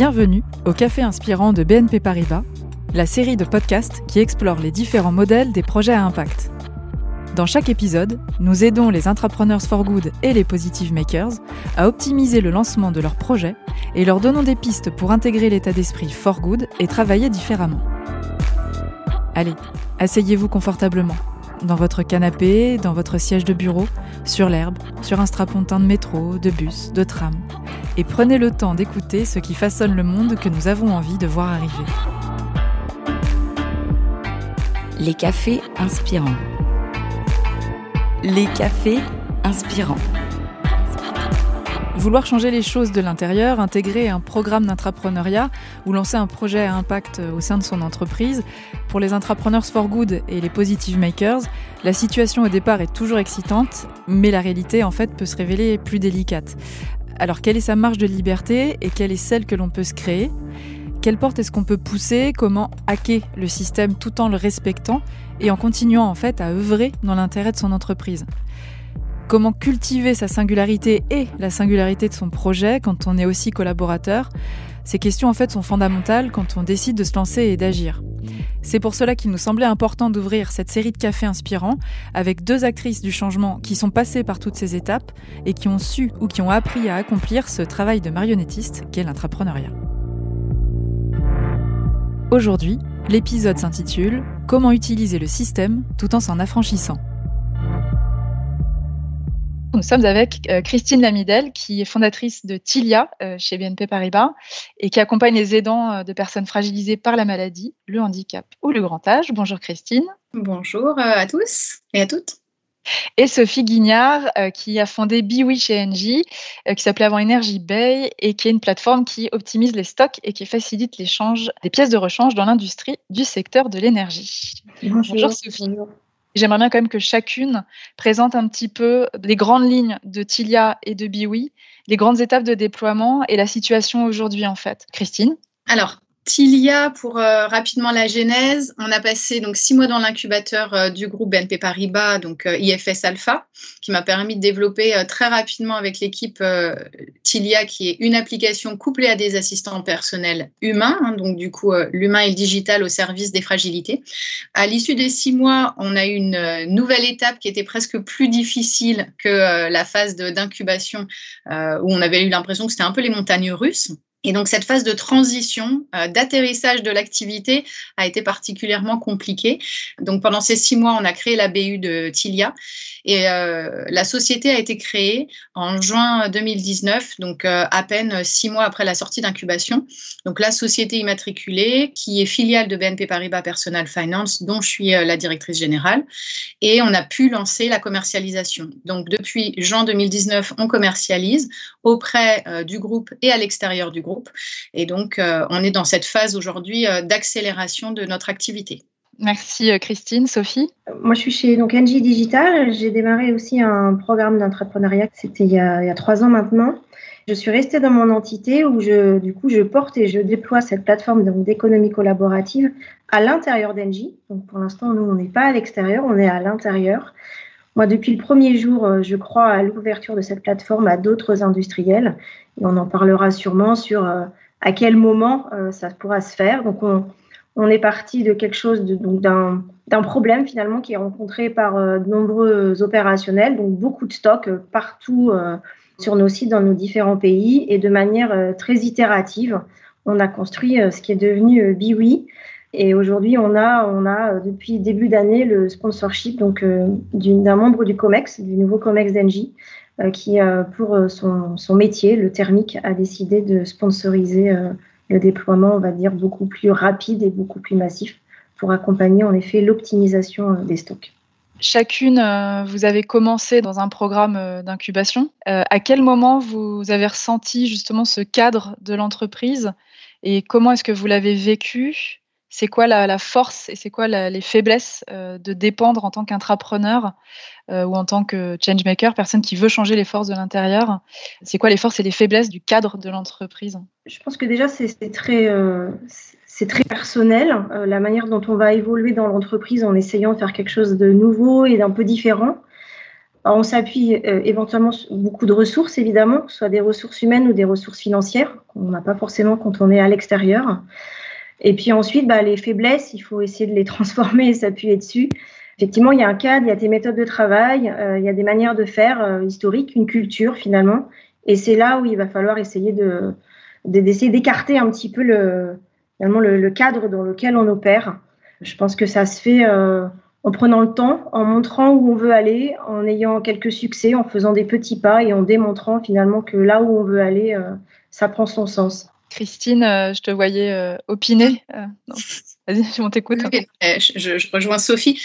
Bienvenue au Café Inspirant de BNP Paribas, la série de podcasts qui explore les différents modèles des projets à impact. Dans chaque épisode, nous aidons les entrepreneurs for good et les positive makers à optimiser le lancement de leurs projets et leur donnons des pistes pour intégrer l'état d'esprit for good et travailler différemment. Allez, asseyez-vous confortablement, dans votre canapé, dans votre siège de bureau, sur l'herbe, sur un strapontin de métro, de bus, de tram, et prenez le temps d'écouter ce qui façonne le monde que nous avons envie de voir arriver. Les cafés inspirants. Les cafés inspirants. Vouloir changer les choses de l'intérieur, intégrer un programme d'intrapreneuriat ou lancer un projet à impact au sein de son entreprise, pour les entrepreneurs for good et les positive makers, la situation au départ est toujours excitante, mais la réalité en fait peut se révéler plus délicate. Alors quelle est sa marge de liberté et quelle est celle que l'on peut se créer? Quelle porte est-ce qu'on peut pousser? Comment hacker le système tout en le respectant et en continuant en fait à œuvrer dans l'intérêt de son entreprise? Comment cultiver sa singularité et la singularité de son projet quand on est aussi collaborateur Ces questions en fait sont fondamentales quand on décide de se lancer et d'agir. C'est pour cela qu'il nous semblait important d'ouvrir cette série de cafés inspirants avec deux actrices du changement qui sont passées par toutes ces étapes et qui ont su ou qui ont appris à accomplir ce travail de marionnettiste qu'est l'entrepreneuriat. Aujourd'hui, l'épisode s'intitule Comment utiliser le système tout en s'en affranchissant? Nous sommes avec euh, Christine Lamidel, qui est fondatrice de Tilia euh, chez BNP Paribas et qui accompagne les aidants euh, de personnes fragilisées par la maladie, le handicap ou le grand âge. Bonjour Christine. Bonjour à tous et à toutes. Et Sophie Guignard, qui a fondé Biwi chez Engie, qui s'appelait avant Energy Bay et qui est une plateforme qui optimise les stocks et qui facilite l'échange des pièces de rechange dans l'industrie du secteur de l'énergie. Bonjour, Sophie. J'aimerais bien quand même que chacune présente un petit peu les grandes lignes de Tilia et de Biwi, les grandes étapes de déploiement et la situation aujourd'hui en fait. Christine? Alors, Tilia, pour euh, rapidement la genèse, on a passé donc six mois dans l'incubateur euh, du groupe BNP Paribas, donc euh, IFS Alpha, qui m'a permis de développer très rapidement avec l'équipe Tilia, qui est une application couplée à des assistants personnels humains, hein, donc du coup l'humain et le digital au service des fragilités. À l'issue des six mois, on a eu une nouvelle étape qui était presque plus difficile que la phase d'incubation, où on avait eu l'impression que c'était un peu les montagnes russes. Et donc cette phase de transition, euh, d'atterrissage de l'activité a été particulièrement compliquée. Donc pendant ces six mois, on a créé la BU de Tilia et euh, la société a été créée en juin 2019, donc euh, à peine six mois après la sortie d'incubation. Donc la société immatriculée qui est filiale de BNP Paribas Personal Finance, dont je suis la directrice générale, et on a pu lancer la commercialisation. Donc depuis juin 2019, on commercialise auprès du groupe et à l'extérieur du groupe et donc, euh, on est dans cette phase aujourd'hui euh, d'accélération de notre activité. Merci euh, Christine. Sophie Moi je suis chez donc, NG Digital. J'ai démarré aussi un programme d'entrepreneuriat, c'était il, y a trois ans maintenant. Je suis restée dans mon entité où je, du coup, je porte et je déploie cette plateforme d'économie collaborative à l'intérieur d'Engie. Donc pour l'instant, nous, on n'est pas à l'extérieur, on est à l'intérieur. Moi, depuis le premier jour, je crois à l'ouverture de cette plateforme à d'autres industriels on en parlera sûrement sur euh, à quel moment euh, ça pourra se faire. Donc, on, est parti de quelque chose, d'un problème finalement qui est rencontré par euh, de nombreux opérationnels, donc beaucoup de stocks partout sur nos sites dans nos différents pays et de manière très itérative. On a construit ce qui est devenu Biwi. Et aujourd'hui, on a, on a depuis début d'année le sponsorship donc d'un membre du COMEX, du nouveau COMEX d'Engie, euh, qui, euh, pour euh, son, son, métier, le thermique, a décidé de sponsoriser le déploiement, on va dire, beaucoup plus rapide et beaucoup plus massif pour accompagner en effet l'optimisation des stocks. Chacune, vous avez commencé dans un programme d'incubation. À quel moment vous avez ressenti justement ce cadre de l'entreprise et comment est-ce que vous l'avez vécu c'est quoi la, force et c'est quoi les faiblesses euh, de dépendre en tant qu'intrapreneur euh, ou en tant que changemaker, personne qui veut changer les forces de l'intérieur? C'est quoi les forces et les faiblesses du cadre de l'entreprise? Je pense que déjà c'est très euh, très personnel la manière dont on va évoluer dans l'entreprise en essayant de faire quelque chose de nouveau et d'un peu différent. on s'appuie euh, éventuellement beaucoup de ressources, évidemment, soit des ressources humaines ou des ressources financières, qu'on n'a pas forcément quand on est à l'extérieur. Et puis ensuite, bah, les faiblesses, il faut essayer de les transformer et s'appuyer dessus. Effectivement, il y a un cadre, il y a des méthodes de travail, euh, il y a des manières de faire euh, historiques, une culture finalement. Et c'est là où il va falloir essayer de, d'écarter un petit peu le, finalement le, cadre dans lequel on opère. Je pense que ça se fait en prenant le temps, en montrant où on veut aller, en ayant quelques succès, en faisant des petits pas et en démontrant finalement que là où on veut aller, euh, ça prend son sens. Christine, euh, je te voyais euh, opiner. Vas-y, on t'écoute. je, je, rejoins Sophie.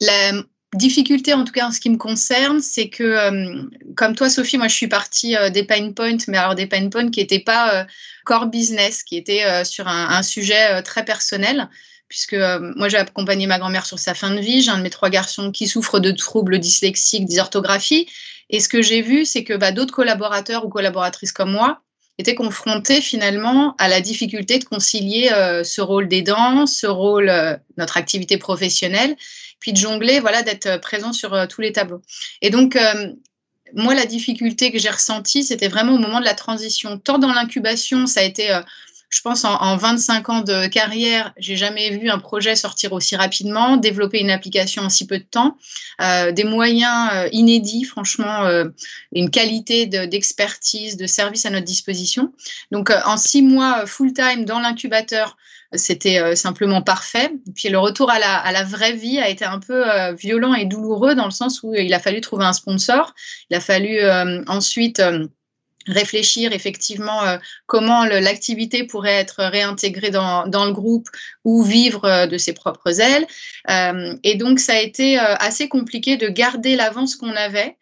La difficulté, en tout cas en ce qui me concerne, c'est que, comme toi, Sophie, moi je suis partie des pain points, mais alors des pain points qui n'étaient pas core business, qui étaient sur un, un sujet très personnel puisque euh, moi j'ai accompagné ma grand-mère sur sa fin de vie. J'ai un de mes trois garçons qui souffre de troubles dyslexiques, dysorthographie. Et ce que j'ai vu, c'est que bah, d'autres collaborateurs ou collaboratrices comme moi étaient confrontés finalement à la difficulté de concilier euh, ce rôle d'aidant, ce rôle, euh, notre activité professionnelle, puis de jongler, voilà, d'être présent sur tous les tableaux. Et donc, moi, la difficulté que j'ai ressentie, c'était vraiment au moment de la transition. Tant dans l'incubation, ça a été je pense en, 25 ans de carrière, j'ai jamais vu un projet sortir aussi rapidement, développer une application en si peu de temps, euh, des moyens euh, inédits, franchement, euh, une qualité d'expertise, de, service à notre disposition. Donc en six mois full time dans l'incubateur, c'était simplement parfait. Puis le retour à la, vraie vie a été un peu violent et douloureux dans le sens où il a fallu trouver un sponsor. Il a fallu ensuite réfléchir effectivement euh, comment l'activité pourrait être réintégrée dans, dans, le groupe ou vivre euh, de ses propres ailes. Euh, et donc, ça a été assez compliqué de garder l'avance qu'on avait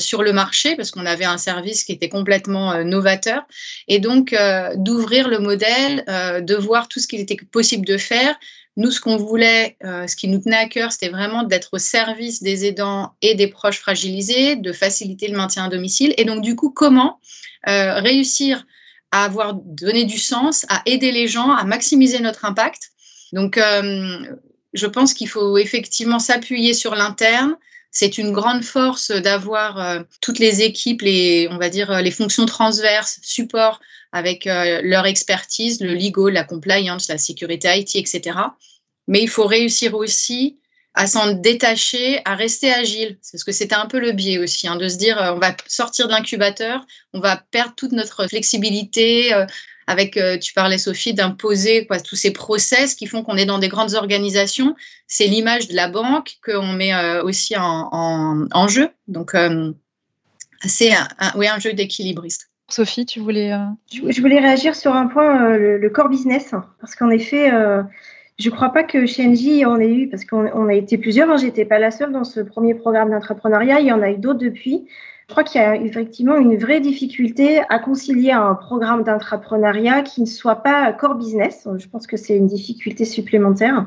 sur le marché parce qu'on avait un service qui était complètement novateur et donc d'ouvrir le modèle, de voir tout ce qu'il était possible de faire. Nous, ce qu'on voulait, ce qui nous tenait à cœur, c'était vraiment d'être au service des aidants et des proches fragilisés, de faciliter le maintien à domicile. Et donc, du coup, comment euh, réussir à avoir donné du sens, à aider les gens, à maximiser notre impact? Donc, euh, je pense qu'il faut effectivement s'appuyer sur l'interne. C'est une grande force d'avoir euh, toutes les équipes, les, on va dire les fonctions transverses, support avec leur expertise, le legal, la compliance, la sécurité IT, etc. Mais il faut réussir aussi à s'en détacher, à rester agile. Parce que c'était un peu le biais aussi, hein, de se dire euh, on va sortir de l'incubateur, on va perdre toute notre flexibilité. Euh, avec, euh, tu parlais Sophie, d'imposer tous ces process qui font qu'on est dans des grandes organisations. C'est l'image de la banque qu'on met aussi en, en, jeu. Donc, c'est un, oui, un jeu d'équilibriste. Sophie, tu voulais. Je voulais réagir sur un point, le, le, core business, parce qu'en effet, je ne crois pas que chez Engie, on ait eu, parce qu'on a été plusieurs, hein, j'étais pas la seule dans ce premier programme d'entrepreneuriat, il y en a eu d'autres depuis. Crois qu'il y a effectivement une vraie difficulté à concilier un programme d'entrepreneuriat qui ne soit pas core business. Je pense que c'est une difficulté supplémentaire.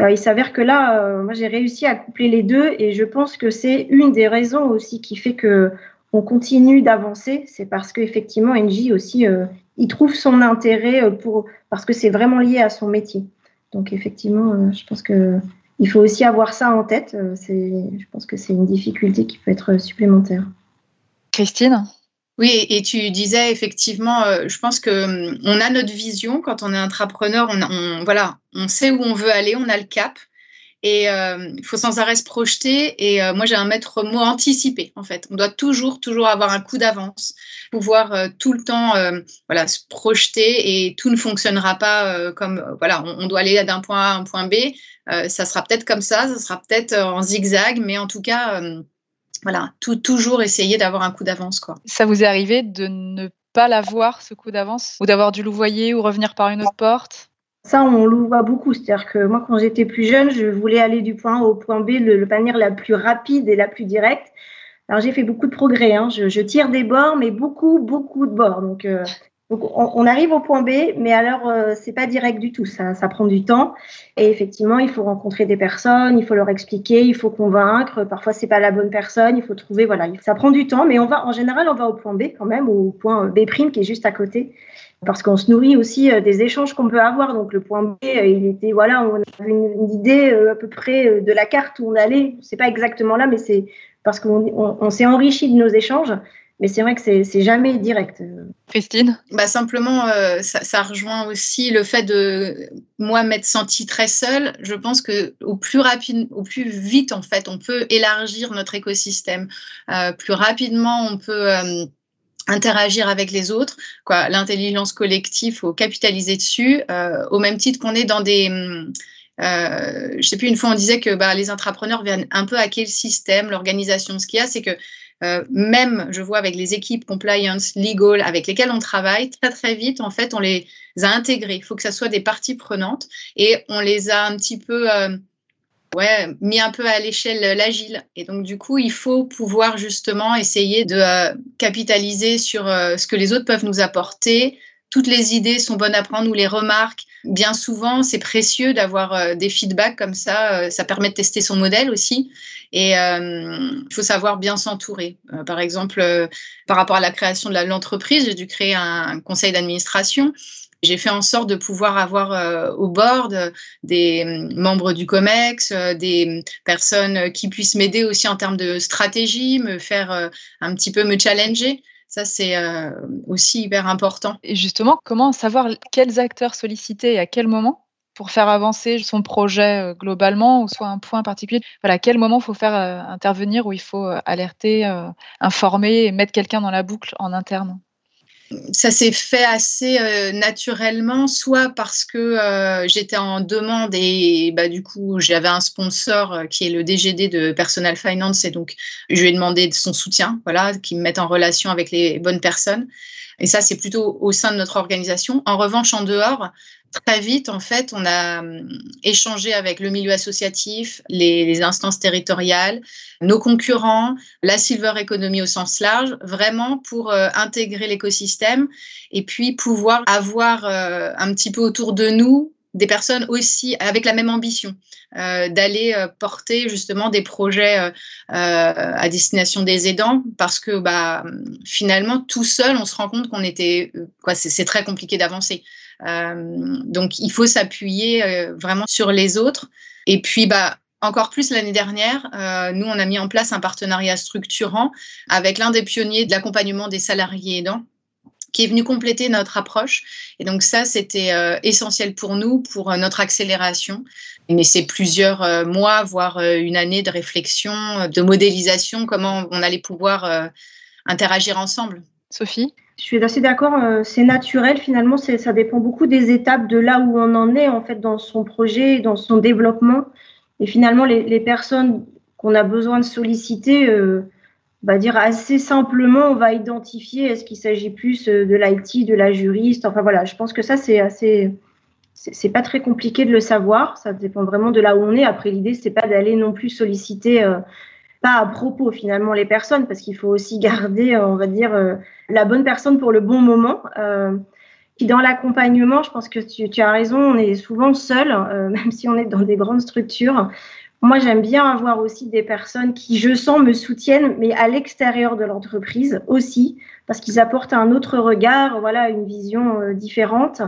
Euh, il s'avère que là, euh, moi, j'ai réussi à coupler les deux et je pense que c'est une des raisons aussi qui fait que on continue d'avancer. C'est parce qu'effectivement, Engie aussi, euh, il trouve son intérêt pour, parce que c'est vraiment lié à son métier. Donc effectivement, euh, je pense que il faut aussi avoir ça en tête. Euh, je pense que c'est une difficulté qui peut être supplémentaire. Christine? Oui, et tu disais effectivement, euh, je pense que hum, on a notre vision quand on est entrepreneur, on, voilà, on sait où on veut aller, on a le cap. Et euh, il faut sans arrêt se projeter. Et euh, moi, j'ai un maître mot anticiper, en fait. On doit toujours, toujours avoir un coup d'avance, pouvoir tout le temps voilà, se projeter et tout ne fonctionnera pas comme, voilà, on, doit aller d'un point A à un point B. ça sera peut-être comme ça, ça sera peut-être en zigzag, mais en tout cas, voilà, tout, toujours essayer d'avoir un coup d'avance. quoi. Ça vous est arrivé de ne pas l'avoir, ce coup d'avance, ou d'avoir dû louvoyer ou revenir par une autre porte? Ça, on le voit beaucoup. C'est-à-dire que moi, quand j'étais plus jeune, je voulais aller du point A au point B de manière la plus rapide et la plus directe. Alors, j'ai fait beaucoup de progrès. Hein. Je, tire des bords, mais beaucoup, beaucoup de bords. Donc, euh, on, arrive au point B, mais alors, euh, c'est pas direct du tout. Ça, ça prend du temps. Et effectivement, il faut rencontrer des personnes, il faut leur expliquer, il faut convaincre. Parfois, c'est pas la bonne personne. Il faut trouver. Voilà, ça prend du temps, mais on va, en général, on va au point B quand même, au point B prime qui est juste à côté parce qu'on se nourrit aussi euh, des échanges qu'on peut avoir. Donc le point B, euh, il était voilà, on avait une, idée à peu près de la carte où on allait. C'est pas exactement là, mais c'est parce qu'on s'est enrichi de nos échanges, mais c'est vrai que c'est jamais direct. Christine? Bah Simplement, euh, ça, rejoint aussi le fait de moi m'être sentie très seule. Je pense que au plus rapide, au plus vite, en fait, on peut élargir notre écosystème. Euh, plus rapidement, on peut euh, interagir avec les autres. L'intelligence collective, il faut capitaliser dessus, au même titre qu'on est dans des... Euh, je sais plus, une fois on disait que bah, les intrapreneurs viennent un peu hacker le système, l'organisation. Ce qu'il y a, c'est que euh, même, je vois avec les équipes compliance, legal, avec lesquelles on travaille, très très vite, en fait, on les a intégrés. Il faut que ça soit des parties prenantes et on les a un petit peu, euh, ouais, mis un peu à l'échelle l'agile. Et donc, du coup, il faut pouvoir justement essayer de euh, capitaliser sur ce que les autres peuvent nous apporter. Toutes les idées sont bonnes à prendre ou les remarques. Bien souvent, c'est précieux d'avoir des feedbacks comme ça. ça permet de tester son modèle aussi. Et euh, il faut savoir bien s'entourer. Euh, par exemple, euh, par rapport à la création de l'entreprise, j'ai dû créer un, conseil d'administration. J'ai fait en sorte de pouvoir avoir au board des membres du COMEX, des personnes qui puissent m'aider aussi en termes de stratégie, me faire un petit peu me challenger. Ça, c'est aussi hyper important. Et justement, comment savoir quels acteurs solliciter et à quel moment pour faire avancer son projet euh, globalement ou soit un point particulier? Voilà, à quel moment il faut faire euh, intervenir ou il faut euh, alerter, informer et mettre quelqu'un dans la boucle en interne? Ça s'est fait assez naturellement, soit parce que j'étais en demande et bah, du coup j'avais un sponsor qui est le DGD de Personal Finance et donc je lui ai demandé son soutien, voilà, qui me mette en relation avec les bonnes personnes. Et ça, c'est plutôt au sein de notre organisation. En revanche, en dehors, Très vite, en fait, on a hum, échangé avec le milieu associatif, les, instances territoriales, nos concurrents, la silver economy au sens large, vraiment pour euh, intégrer l'écosystème et puis pouvoir avoir euh, un petit peu autour de nous des personnes aussi avec la même ambition, euh, d'aller porter justement des projets à destination des aidants, parce que bah, finalement, tout seul, on se rend compte qu'on était, quoi, c'est très compliqué d'avancer. Euh, donc, il faut s'appuyer euh, vraiment sur les autres. Et puis, bah, encore plus l'année dernière, euh, nous, on a mis en place un partenariat structurant avec l'un des pionniers de l'accompagnement des salariés aidants qui est venu compléter notre approche. Et donc ça, c'était essentiel pour nous, pour notre accélération. Mais c'est plusieurs mois, voire une année de réflexion, de modélisation, comment on allait pouvoir interagir ensemble. Sophie? Je suis assez d'accord, euh, c'est naturel finalement, ça dépend beaucoup des étapes de là où on en est en fait dans son projet, dans son développement. Et finalement, les, personnes qu'on a besoin de solliciter, euh, on va dire assez simplement, on va identifier est-ce qu'il s'agit plus euh, de l'IT, de la juriste. Enfin voilà, je pense que ça c'est assez, c'est pas très compliqué de le savoir. Ça dépend vraiment de là où on est. Après, l'idée c'est pas d'aller non plus solliciter pas à propos finalement les personnes parce qu'il faut aussi garder, on va dire, euh, la bonne personne pour le bon moment. Euh, puis dans l'accompagnement, je pense que tu, as raison, on est souvent seul, euh, même si on est dans des grandes structures. Moi, j'aime bien avoir aussi des personnes qui, je sens, me soutiennent, mais à l'extérieur de l'entreprise aussi, parce qu'ils apportent un autre regard, voilà, une vision différente.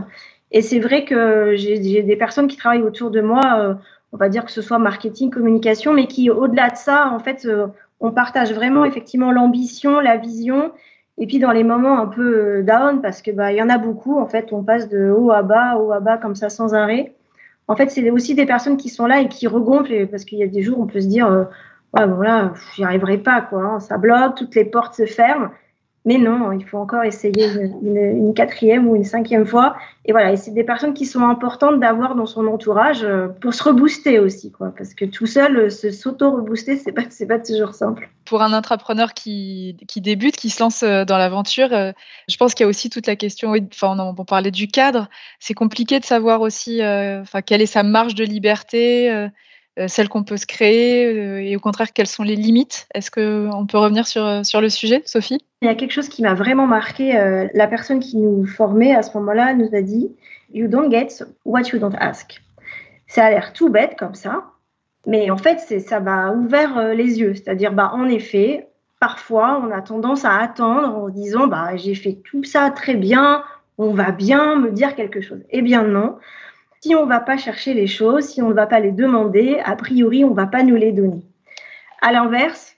Et c'est vrai que j'ai des personnes qui travaillent autour de moi on va dire que ce soit marketing, communication, mais qui, au-delà de ça, en fait, euh, on partage vraiment effectivement l'ambition, la vision. Et puis dans les moments un peu euh, down, parce que bah il y en a beaucoup, en fait, on passe de haut à bas, haut à bas comme ça sans arrêt. En fait, c'est aussi des personnes qui sont là et qui regonflent, parce qu'il y a des jours où on peut se dire, euh, ouais, bon là, j'y arriverai pas, quoi. Hein. ça bloque, toutes les portes se ferment. Mais non, il faut encore essayer une, quatrième ou une cinquième fois. Et voilà, c'est des personnes qui sont importantes d'avoir dans son entourage euh, pour se rebooster aussi, quoi. Parce que tout seul, euh, se s'auto-rebooster, c'est pas, c'est pas toujours simple. Pour un entrepreneur qui, qui débute, qui se lance euh, dans l'aventure, je pense qu'il y a aussi toute la question, enfin, on, parlait du cadre. C'est compliqué de savoir aussi, quelle est sa marge de liberté celles qu'on peut se créer euh, et au contraire quelles sont les limites? Est-ce qu'on peut revenir sur, euh, sur le sujet, Sophie? Il y a quelque chose qui m'a vraiment marqué. la personne qui nous formait à ce moment-là nous a dit You don't get what you don't ask. Ça a l'air tout bête comme ça, mais en fait, ça m'a ouvert les yeux. C'est-à-dire, bah, en effet, parfois, on a tendance à attendre en disant bah, J'ai fait tout ça très bien, on va bien me dire quelque chose. Eh bien, non si on ne va pas chercher les choses, si on ne va pas les demander, a priori, on ne va pas nous les donner. À l'inverse,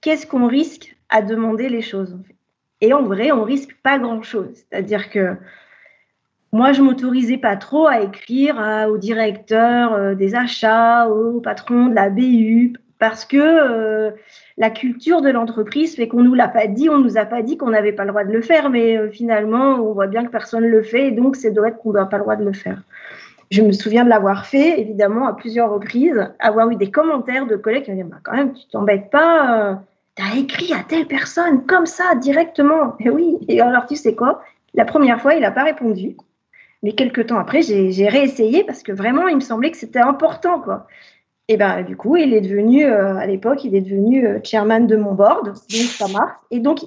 qu'est-ce qu'on risque à demander les choses Et en vrai, on risque pas grand-chose. C'est-à-dire que moi, je m'autorisais pas trop à écrire au directeur euh, des achats, au patron de la BU, parce que euh, la culture de l'entreprise fait qu'on nous l'a pas dit, on nous a pas dit qu'on n'avait pas le droit de le faire, mais euh, finalement, on voit bien que personne ne le fait, et donc c'est doit être qu'on n'a pas le droit de le faire. Je me souviens de l'avoir fait, évidemment, à plusieurs reprises, avoir eu des commentaires de collègues qui me disaient bah, quand même, tu t'embêtes pas, tu as écrit à telle personne comme ça directement. Et oui, et alors tu sais quoi? La première fois, il n'a pas répondu. Mais quelques temps après, j'ai réessayé parce que vraiment, il me semblait que c'était important. Et ben du coup, il est devenu, euh, à l'époque, il est devenu euh, chairman de mon board, donc ça marche. Et donc,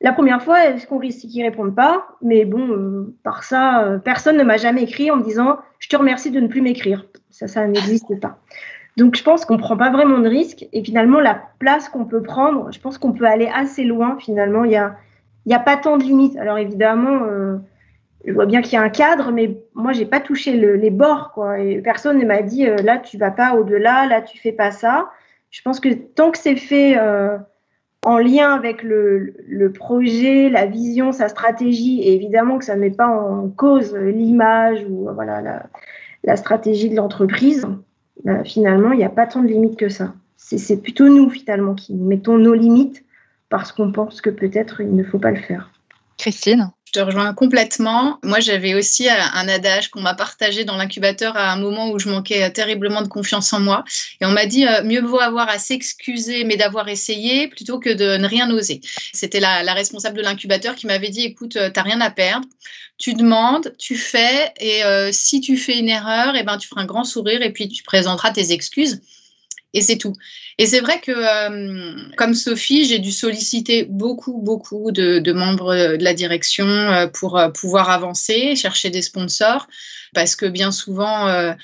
la première fois, est-ce qu'on risque qu'il ne réponde pas? Mais bon, euh, par ça, personne ne m'a jamais écrit en me disant je te remercie de ne plus m'écrire. Ça, ça n'existe pas. Donc, je pense qu'on ne prend pas vraiment de risque. Et finalement, la place qu'on peut prendre, je pense qu'on peut aller assez loin. Finalement, il n'y a, y a pas tant de limites. Alors, évidemment, je vois bien qu'il y a un cadre, mais moi, j'ai pas touché les bords, quoi. Et personne ne m'a dit, euh, là, tu vas pas au-delà, là, tu fais pas ça. Je pense que tant que c'est fait euh, en lien avec le, projet, la vision, sa stratégie, et évidemment que ça ne met pas en cause l'image ou voilà la, stratégie de l'entreprise, bah, finalement, il n'y a pas tant de limites que ça. C'est plutôt nous, finalement, qui mettons nos limites parce qu'on pense que peut-être il ne faut pas le faire. Christine? Je te rejoins complètement. Moi, j'avais aussi un adage qu'on m'a partagé dans l'incubateur à un moment où je manquais terriblement de confiance en moi. Et on m'a dit, euh, mieux vaut avoir à s'excuser, mais d'avoir essayé, plutôt que de ne rien oser. C'était la, responsable de l'incubateur qui m'avait dit, écoute, euh, tu n'as rien à perdre. Tu demandes, tu fais, et euh, si tu fais une erreur, eh ben, tu feras un grand sourire et puis tu présenteras tes excuses et c'est tout. Et c'est vrai que, euh, comme Sophie, j'ai dû solliciter beaucoup, beaucoup de, membres de la direction euh, pour euh, pouvoir avancer, chercher des sponsors, parce que bien souvent,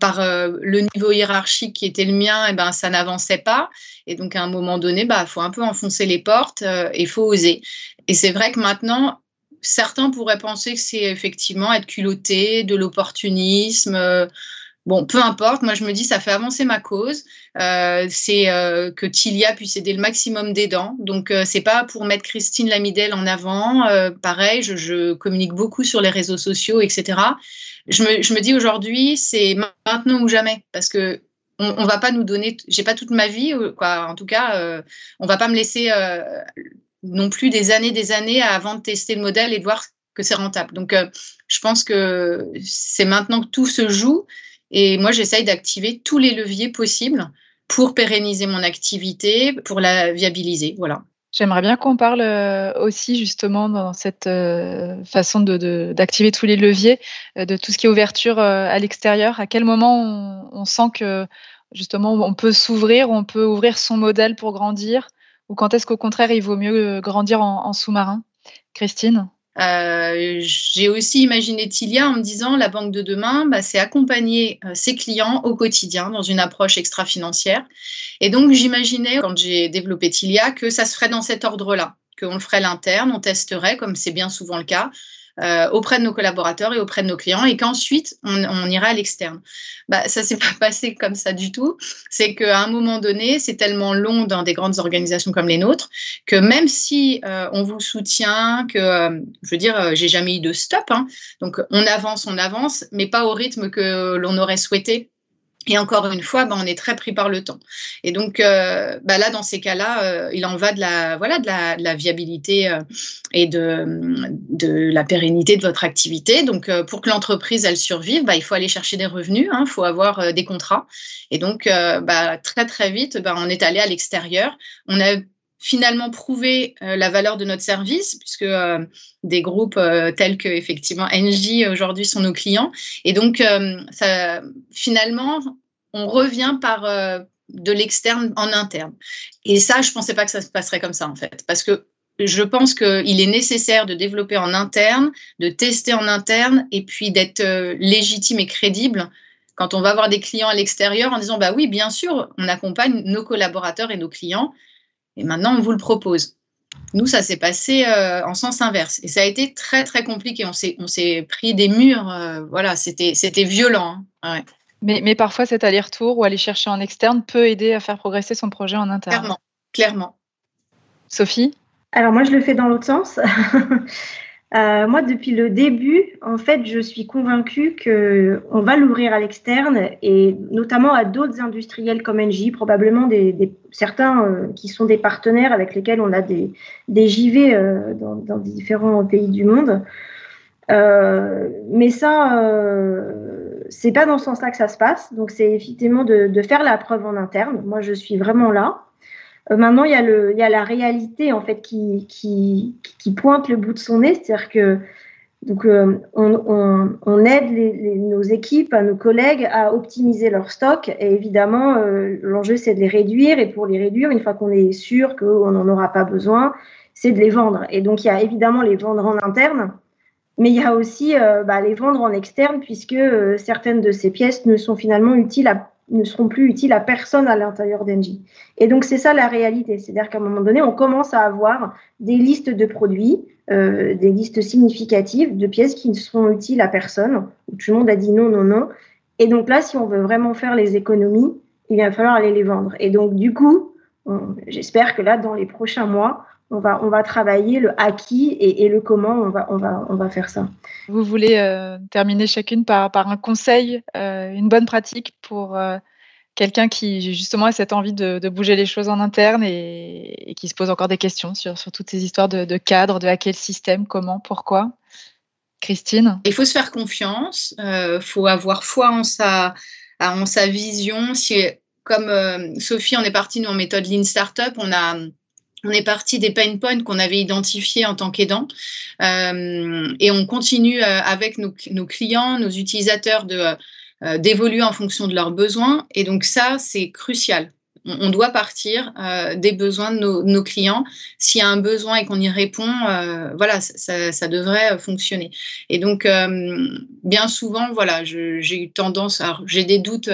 par le niveau hiérarchique qui était le mien, et eh ben, ça n'avançait pas. Et donc, à un moment donné, il bah, faut un peu enfoncer les portes et il faut oser. Et c'est vrai que maintenant, certains pourraient penser que c'est effectivement être culotté, de l'opportunisme Bon, peu importe, moi je me dis ça fait avancer ma cause, euh, c'est euh, que Tilia puisse aider le maximum d'aidants. Donc euh, c'est pas pour mettre Christine Lamidel en avant. pareil, je, communique beaucoup sur les réseaux sociaux, etc. Je me, dis aujourd'hui c'est maintenant ou jamais parce que on, va pas nous donner, j'ai pas toute ma vie. En tout cas, on va pas me laisser non plus des années, des années avant de tester le modèle et de voir que c'est rentable. Donc je pense que c'est maintenant que tout se joue. Et moi, j'essaye d'activer tous les leviers possibles pour pérenniser mon activité, pour la viabiliser. Voilà. J'aimerais bien qu'on parle euh, aussi justement dans cette euh, façon d'activer de, tous les leviers, euh, de tout ce qui est ouverture à l'extérieur. À quel moment on, sent que justement on peut s'ouvrir, on peut ouvrir son modèle pour grandir, ou quand est-ce qu'au contraire il vaut mieux grandir en sous-marin? Christine? Euh, j'ai aussi imaginé Tilia en me disant la banque de demain, bah, c'est accompagner euh, ses clients au quotidien dans une approche extra-financière. Et donc j'imaginais quand j'ai développé Tilia que ça se ferait dans cet ordre-là, qu'on le ferait l'interne, on testerait comme c'est bien souvent le cas, euh, auprès de nos collaborateurs et auprès de nos clients et qu'ensuite on, on, ira à l'externe. Bah, ça s'est pas passé comme ça du tout. C'est qu'à un moment donné, c'est tellement long dans des grandes organisations comme les nôtres que même si euh, on vous soutient, que euh, je veux dire, j'ai jamais eu de stop. Hein, donc on avance, on avance, mais pas au rythme que l'on aurait souhaité et encore une fois, ben, on est très pris par le temps. Et donc, euh, ben là, dans ces cas-là, euh, il en va de la, voilà, de la, viabilité euh, et de, de la pérennité de votre activité. Donc, pour que l'entreprise, elle survive, ben, il faut aller chercher des revenus, il hein, faut avoir des contrats. Et donc, ben, très, très vite, ben, on est allé à l'extérieur. On a finalement prouvé la valeur de notre service, puisque des groupes tels que effectivement NJ aujourd'hui sont nos clients. Et donc, finalement, on revient par de l'externe en interne. Et ça, je ne pensais pas que ça se passerait comme ça, en fait, parce que je pense qu'il est nécessaire de développer en interne, de tester en interne, et puis d'être légitime et crédible quand on va voir des clients à l'extérieur en disant, bah oui, bien sûr, on accompagne nos collaborateurs et nos clients, et maintenant, on vous le propose. Nous, ça s'est passé euh, en sens inverse. Et ça a été très, très compliqué. On s'est pris des murs. Euh, voilà, c'était violent. Hein. Mais, mais, parfois, cet aller-retour ou aller chercher en externe peut aider à faire progresser son projet en interne. Clairement, clairement. Sophie? Alors moi, je le fais dans l'autre sens. Euh, moi, depuis le début, en fait, je suis convaincue qu'on va l'ouvrir à l'externe et notamment à d'autres industriels comme Engie, probablement des, certains euh, qui sont des partenaires avec lesquels on a des, des JV euh, dans, différents pays du monde. mais ça, c'est pas dans ce sens-là que ça se passe. Donc, c'est effectivement de, faire la preuve en interne. Moi, je suis vraiment là. Euh, maintenant, il y, a la réalité en fait qui, pointe le bout de son nez, c'est-à-dire que donc, euh, on, aide nos équipes, nos collègues à optimiser leur stock. Et évidemment, euh, l'enjeu, c'est de les réduire. Et pour les réduire, une fois qu'on est sûr qu'on n'en aura pas besoin, c'est de les vendre. Et donc, il y a évidemment les vendre en interne, mais il y a aussi bah, les vendre en externe, puisque certaines de ces pièces ne sont finalement utiles à ne seront plus utiles à personne à l'intérieur d'Engie. Et donc, c'est ça la réalité. C'est-à-dire qu'à un moment donné, on commence à avoir des listes de produits, euh, des listes significatives de pièces qui ne seront utiles à personne, tout le monde a dit non, non, non. Et donc là, si on veut vraiment faire les économies, il va falloir aller les vendre. Et donc, du coup, j'espère que là, dans les prochains mois, on va, on va travailler le acquis et, et, le comment on va, on, va, on va faire ça. Vous voulez euh, terminer chacune par, par un conseil, euh, une bonne pratique pour euh, quelqu'un qui justement a cette envie de, de, bouger les choses en interne et, et, qui se pose encore des questions sur, sur toutes ces histoires de, de cadre, de hacker le système, comment, pourquoi? Christine? Il faut se faire confiance, il faut avoir foi en sa, en sa vision. Si, comme Sophie, on est parti nous en méthode Lean Startup, on a on est parti des pain points qu'on avait identifiés en tant qu'aidant euh, et on continue euh, avec nos, clients, nos utilisateurs euh, d'évoluer en fonction de leurs besoins. Et donc ça, c'est crucial on, doit partir euh, des besoins de nos, clients. S'il y a un besoin et qu'on y répond, euh, voilà, ça, devrait fonctionner. Et donc, euh, bien souvent, voilà, j'ai eu tendance, alors j'ai des doutes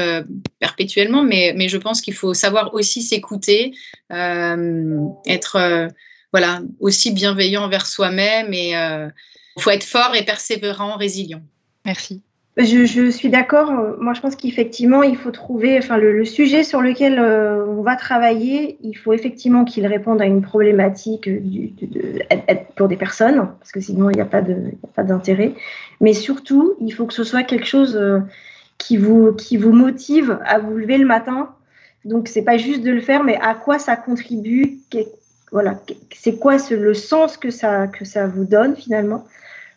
perpétuellement, mais, mais je pense qu'il faut savoir aussi s'écouter, être voilà, aussi bienveillant envers soi-même et il faut être fort et persévérant, résilient. Merci. Je, suis d'accord. Moi, je pense qu'effectivement, il faut trouver, enfin, le, sujet sur lequel euh, on va travailler, il faut effectivement qu'il réponde à une problématique du, pour des personnes, parce que sinon, il n'y a pas d'intérêt. Mais surtout, il faut que ce soit quelque chose euh, qui, vous, qui vous motive à vous lever le matin. Donc, c'est pas juste de le faire, mais à quoi ça contribue? Voilà, c'est quoi le sens que ça, que ça vous donne finalement?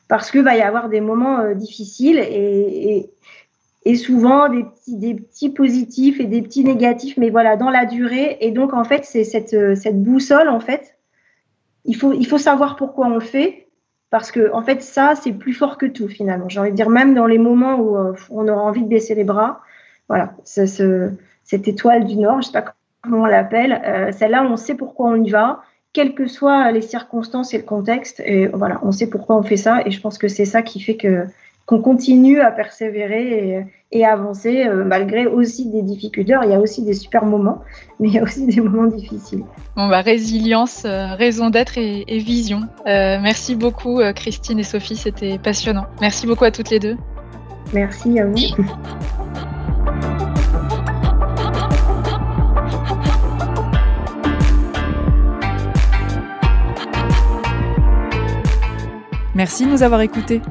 Parce qu'il va y avoir des moments euh, difficiles et, et, souvent des petits, des petits positifs et des petits négatifs, mais voilà, dans la durée. Et donc, en fait, c'est cette, euh, cette boussole, en fait, il faut, il faut savoir pourquoi on le fait, parce que, en fait, ça, c'est plus fort que tout, finalement. J'ai envie de dire, même dans les moments où euh, on aura envie de baisser les bras, voilà, ce, cette étoile du Nord, je ne sais pas comment on l'appelle, celle-là, on sait pourquoi on y va quelles que soient les circonstances et le contexte. Et voilà, on sait pourquoi on fait ça. Et je pense que c'est ça qui fait que qu'on continue à persévérer et, et à avancer euh, malgré aussi des difficultés. il y a aussi des super moments, mais il y a aussi des moments difficiles. Bon, bah, résilience, euh, raison d'être et, et, vision. Euh, merci beaucoup, Christine et Sophie. C'était passionnant. Merci beaucoup à toutes les deux. Merci à vous. Merci de nous avoir écoutés.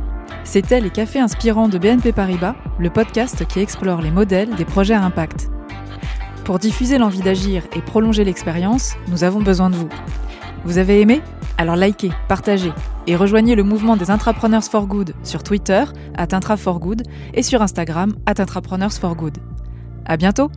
C'était les Cafés Inspirants de BNP Paribas, le podcast qui explore les modèles des projets à impact. Pour diffuser l'envie d'agir et prolonger l'expérience, nous avons besoin de vous. Vous avez aimé? Alors likez, partagez et rejoignez le mouvement des Intrapreneurs for Good sur Twitter, at Intra for Good, et sur Instagram, at Intrapreneurs for Good. À bientôt